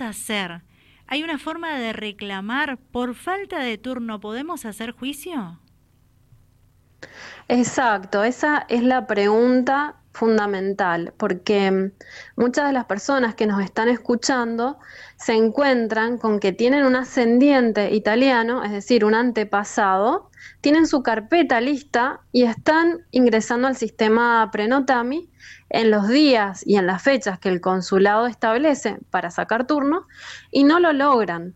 hacer? ¿Hay una forma de reclamar por falta de turno? ¿Podemos hacer juicio? Exacto, esa es la pregunta fundamental, porque muchas de las personas que nos están escuchando se encuentran con que tienen un ascendiente italiano, es decir, un antepasado, tienen su carpeta lista y están ingresando al sistema Prenotami en los días y en las fechas que el consulado establece para sacar turno y no lo logran.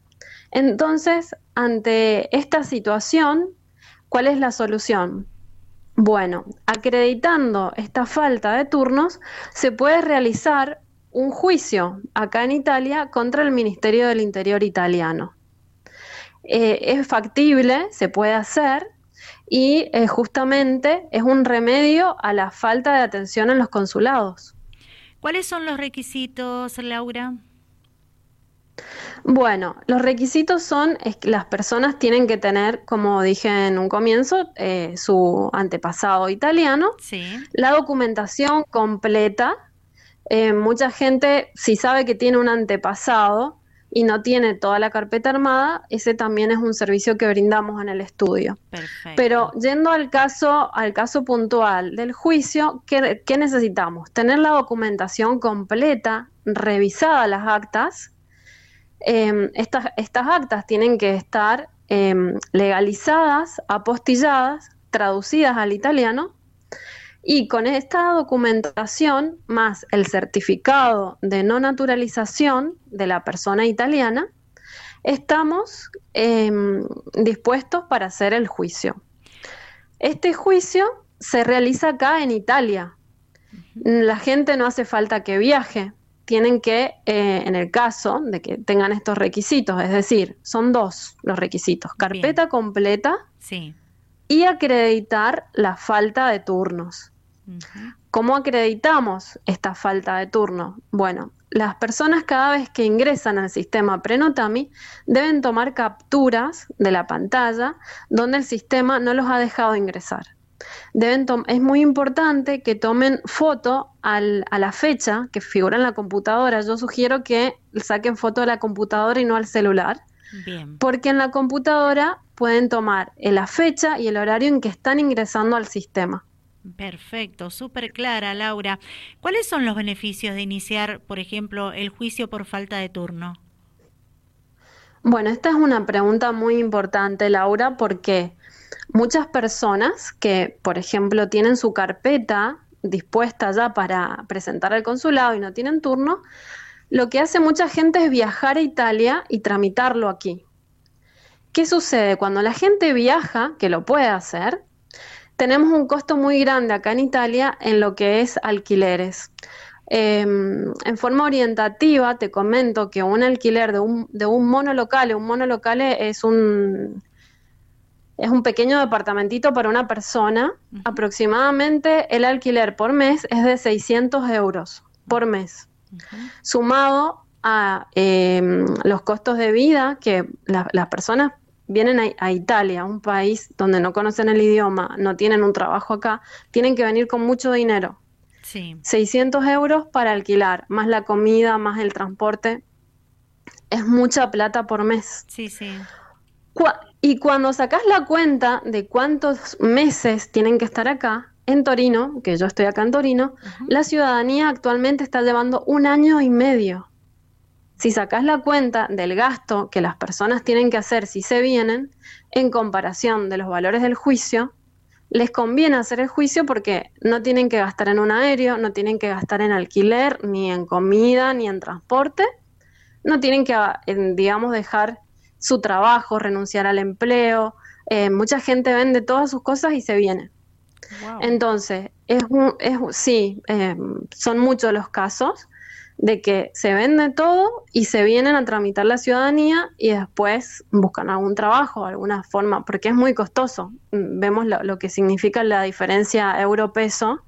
Entonces, ante esta situación, ¿cuál es la solución? Bueno, acreditando esta falta de turnos, se puede realizar un juicio acá en Italia contra el Ministerio del Interior italiano. Eh, es factible, se puede hacer y eh, justamente es un remedio a la falta de atención en los consulados. ¿Cuáles son los requisitos, Laura? Bueno, los requisitos son que las personas tienen que tener, como dije en un comienzo, eh, su antepasado italiano, la documentación completa. Eh, mucha gente, si sabe que tiene un antepasado y no tiene toda la carpeta armada, ese también es un servicio que brindamos en el estudio. Pero yendo al caso, al caso puntual del juicio, ¿qué, qué necesitamos? Tener la documentación completa, revisada las actas, Em, estas, estas, actas tienen que estar em, legalizadas, apostilladas, traducidas al italiano y con esta documentación más el certificado de no naturalización de la persona italiana, estamos em, dispuestos para hacer el juicio. Este juicio se realiza acá en Italia. La gente no hace falta que viaje, tienen que, eh, en el caso de que tengan estos requisitos, es decir, son dos los requisitos, carpeta completa y acreditar la falta de turnos. ¿Cómo acreditamos esta falta de turno? Bueno, las personas cada vez que ingresan al sistema Prenotami deben tomar capturas de la pantalla donde el sistema no los ha dejado ingresar deben es muy importante que tomen foto a la fecha que figura en la computadora. Yo sugiero que saquen foto de la computadora y no al celular. Porque en la computadora pueden tomar la fecha y el horario en que están ingresando al sistema. Perfecto, súper clara, Laura. ¿Cuáles son los beneficios de iniciar, por ejemplo, el juicio por falta de turno? Bueno, esta es una pregunta muy importante, Laura, porque muchas personas que, por ejemplo, tienen su carpeta dispuesta ya para presentar al consulado y no tienen turno, lo que hace mucha gente es viajar a Italia y tramitarlo aquí. ¿Qué sucede? Cuando la gente viaja, que lo puede hacer, tenemos un costo muy grande acá en Italia en lo que es alquileres. Em, en forma orientativa te comento que un alquiler de un, de un monolocale, un monolocale es un, es un pequeño departamentito para una persona. Aproximadamente el alquiler por mes es de 600 euros por mes. Sumado a em, los costos de vida que las personas vienen a, Italia, un país donde no conocen el idioma, no tienen un trabajo acá, tienen que venir con mucho dinero. Sí. 600 euros para alquilar, más la comida, más el transporte. Es mucha plata por mes. Sí, sí. Y cuando sacas la cuenta de cuántos meses tienen que estar acá, en Torino, que yo estoy acá en Torino, la ciudadanía actualmente está llevando un año y medio. Si sacas la cuenta del gasto que las personas tienen que hacer si se vienen, en comparación de los valores del juicio, les conviene hacer el juicio porque no tienen que gastar en un aéreo, no tienen que gastar en alquiler, ni en comida, ni en transporte, no tienen que, digamos, dejar su trabajo, renunciar al empleo. Eh, mucha gente vende todas sus cosas y se viene. Entonces, es, es sí, eh, son muchos los casos de que se vende todo y se vienen a tramitar la ciudadanía y después buscan algún trabajo, alguna forma, porque es muy costoso. Vemos lo, que significa la diferencia euro-peso.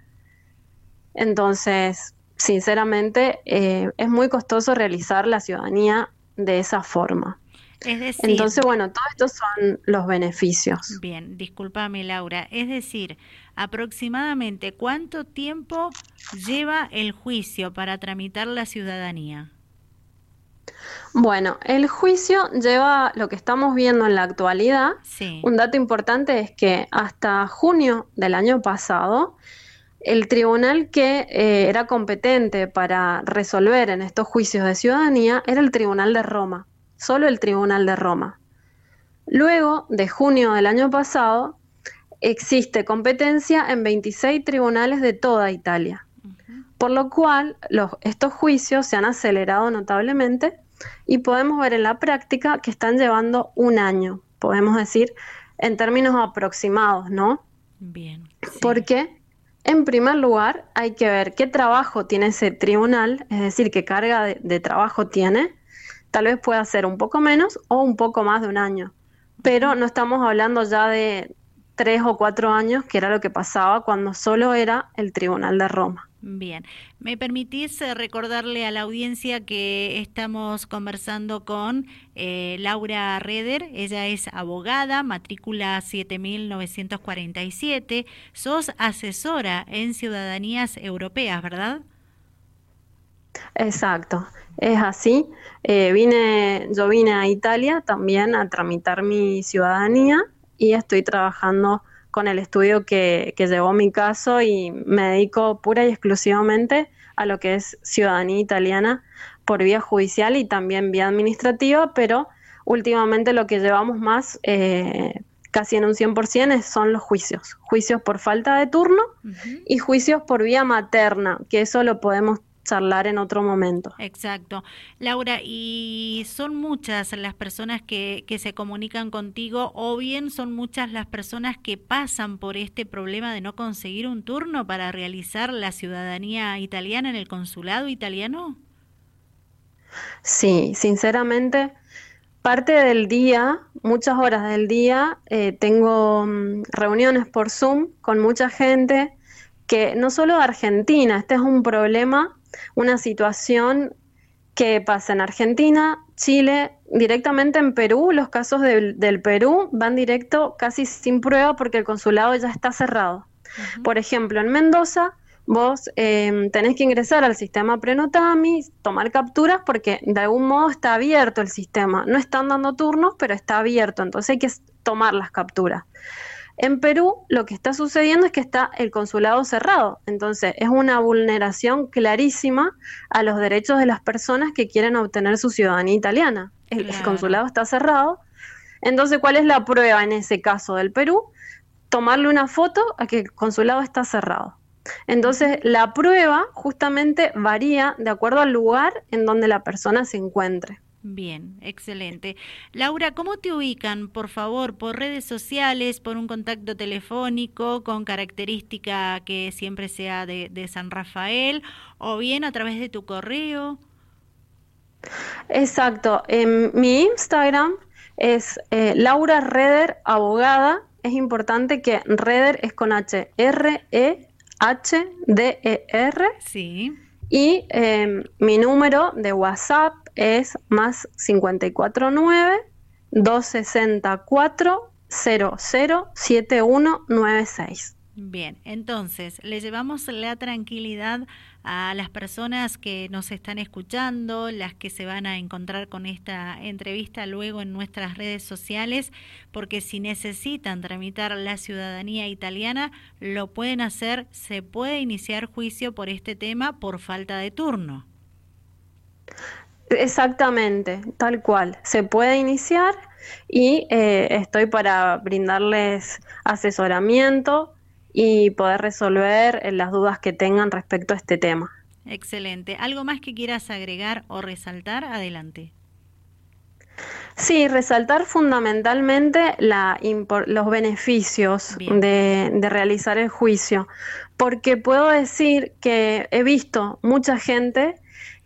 Entonces, sinceramente, eh, es muy costoso realizar la ciudadanía de esa forma. Entonces, bueno, todos estos son los beneficios. Bien, discúlpame Laura. Es decir, aproximadamente cuánto tiempo lleva el juicio para tramitar la ciudadanía. Bueno, el juicio lleva lo que estamos viendo en la actualidad. Un dato importante es que hasta junio del año pasado, el tribunal que eh, era competente para resolver en estos juicios de ciudadanía era el Tribunal de Roma, solo el Tribunal de Roma. Luego de junio del año pasado, existe competencia en 26 tribunales de toda Italia, por lo cual estos juicios se han acelerado notablemente y podemos ver en la práctica que están llevando un año, podemos decir en términos aproximados, ¿no? Bien. Porque, en primer lugar, hay que ver qué trabajo tiene ese tribunal, es decir, qué carga de trabajo tiene. Tal vez pueda ser un poco menos o un poco más de un año pero no estamos hablando ya de tres o cuatro años, que era lo que pasaba cuando solo era el Tribunal de Roma. Bien, ¿me permitís eh, recordarle a la audiencia que estamos conversando con eh, Laura Reder? Ella es abogada, matrícula 7947. Sos asesora en ciudadanías europeas, ¿verdad? Exacto, es así. Eh, vine, yo vine a Italia también a tramitar mi ciudadanía y estoy trabajando con el estudio que, que llevó mi caso y me dedico pura y exclusivamente a lo que es ciudadanía italiana por vía judicial y también vía administrativa, pero últimamente lo que llevamos más, eh, casi en un 100%, son los juicios. Juicios por falta de turno y juicios por vía materna, que eso lo podemos charlar en otro momento. Exacto. Laura, ¿y son muchas las personas que, que se comunican contigo o bien son muchas las personas que pasan por este problema de no conseguir un turno para realizar la ciudadanía italiana en el consulado italiano? Sí, sinceramente, parte del día, muchas horas del día, eh, tengo mm, reuniones por Zoom con mucha gente que no solo de Argentina, este es un problema una situación que pasa en Argentina, Chile, directamente en Perú. Los casos del, Perú van directo casi sin prueba porque el consulado ya está cerrado. Por ejemplo, en Mendoza, vos em, tenés que ingresar al sistema Prenotami, tomar capturas porque de algún modo está abierto el sistema. No están dando turnos, pero está abierto, entonces hay que tomar las capturas. En Perú lo que está sucediendo es que está el consulado cerrado, entonces es una vulneración clarísima a los derechos de las personas que quieren obtener su ciudadanía italiana. El, consulado está cerrado, entonces ¿cuál es la prueba en ese caso del Perú? Tomarle una foto a que el consulado está cerrado. Entonces, la prueba justamente varía de acuerdo al lugar en donde la persona se encuentre. Bien, excelente. Laura, ¿cómo te ubican, por favor, por redes sociales, por un contacto telefónico con característica que siempre sea de, San Rafael o bien a través de tu correo? Exacto. En mi Instagram es eh, Laura Reder Abogada. Es importante que Reder es con H, R-E-H-D-E-R. Sí. Y em, mi número de WhatsApp es más 549 264 007196. Bien, entonces le llevamos la tranquilidad a las personas que nos están escuchando, las que se van a encontrar con esta entrevista luego en nuestras redes sociales, porque si necesitan tramitar la ciudadanía italiana, lo pueden hacer, se puede iniciar juicio por este tema por falta de turno. Exactamente, tal cual. Se puede iniciar y eh, estoy para brindarles asesoramiento y poder resolver eh, las dudas que tengan respecto a este tema. Excelente. ¿Algo más que quieras agregar o resaltar? Adelante. Sí, resaltar fundamentalmente la, los beneficios de, de, realizar el juicio, porque puedo decir que he visto mucha gente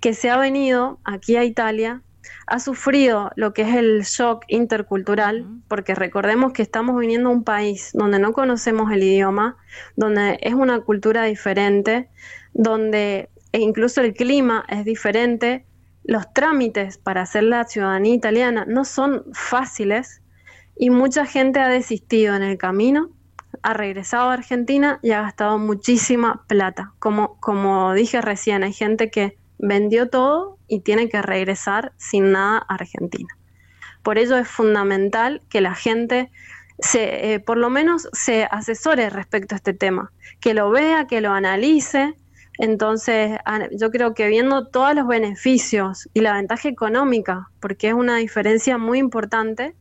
que se ha venido aquí a Italia, ha sufrido lo que es el shock intercultural, porque recordemos que estamos viniendo a un país donde no conocemos el idioma, donde es una cultura diferente, donde e incluso el clima es diferente, los trámites para hacer la ciudadanía italiana no son fáciles y mucha gente ha desistido en el camino, ha regresado a Argentina y ha gastado muchísima plata. Como, como dije recién, hay gente que vendió todo y tiene que regresar sin nada a Argentina. Por ello es fundamental que la gente se, eh, por lo menos se asesore respecto a este tema, que lo vea, que lo analice. Entonces, yo creo que viendo todos los beneficios y la ventaja económica, porque es una diferencia muy importante,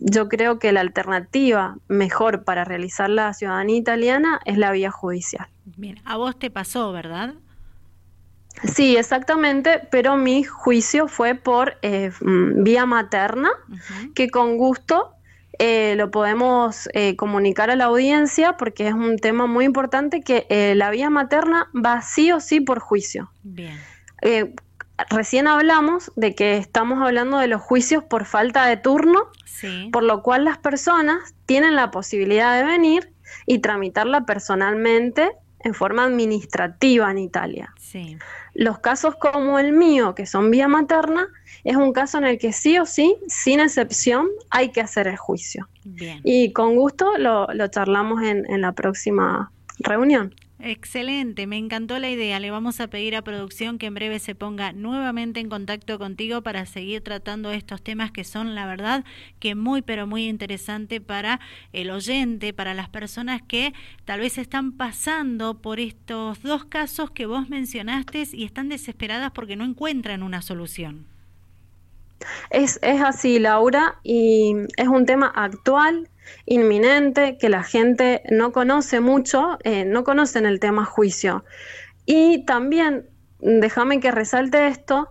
yo creo que la alternativa mejor para realizar la ciudadanía italiana es la vía judicial. Bien, a vos te pasó, ¿verdad? Sí, exactamente, pero mi juicio fue por eh, mm, vía materna, que con gusto eh, lo podemos eh, comunicar a la audiencia porque es un tema muy importante que la vía materna va sí o sí por juicio. Bien. recién hablamos de que estamos hablando de los juicios por falta de turno, por lo cual las personas tienen la posibilidad de venir y tramitarla personalmente en forma administrativa en Italia. Sí. Los casos como el mío, que son vía materna, es un caso en el que sí o sí, sin excepción, hay que hacer el juicio. Y con gusto lo, charlamos en la próxima reunión. Excelente, me encantó la idea. Le vamos a pedir a producción que en breve se ponga nuevamente en contacto contigo para seguir tratando estos temas que son, la verdad, que muy, pero muy interesante para el oyente, para las personas que tal vez están pasando por estos dos casos que vos mencionaste y están desesperadas porque no encuentran una solución. Es, es así, Laura, y es un tema actual inminente, que la gente no conoce mucho, eh, no conocen el tema juicio. Y también, déjame que resalte esto,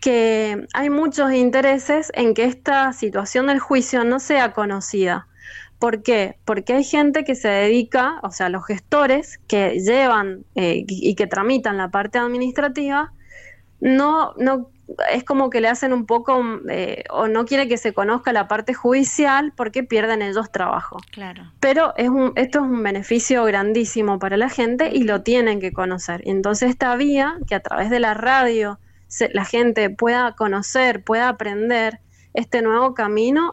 que hay muchos intereses en que esta situación del juicio no sea conocida. ¿Por qué? Porque hay gente que se dedica, o sea, los gestores que llevan eh, y que tramitan la parte administrativa, no, no es como que le hacen un poco, eh, o no quiere que se conozca la parte judicial porque pierden ellos trabajo. Claro. Pero es un, esto es un beneficio grandísimo para la gente y lo tienen que conocer. Entonces esta vía, que a través de la radio la gente pueda conocer, pueda aprender este nuevo camino,